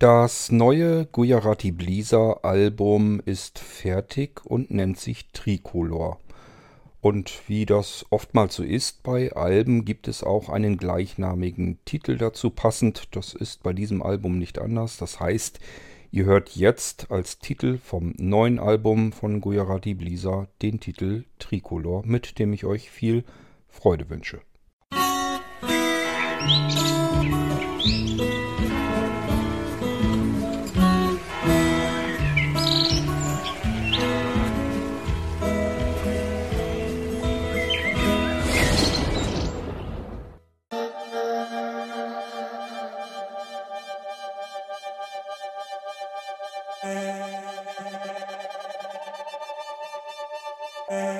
Das neue Gujarati Bliza Album ist fertig und nennt sich Tricolor. Und wie das oftmals so ist bei Alben, gibt es auch einen gleichnamigen Titel dazu passend. Das ist bei diesem Album nicht anders. Das heißt, ihr hört jetzt als Titel vom neuen Album von Gujarati Bliza den Titel Tricolor, mit dem ich euch viel Freude wünsche. Musik Thank you.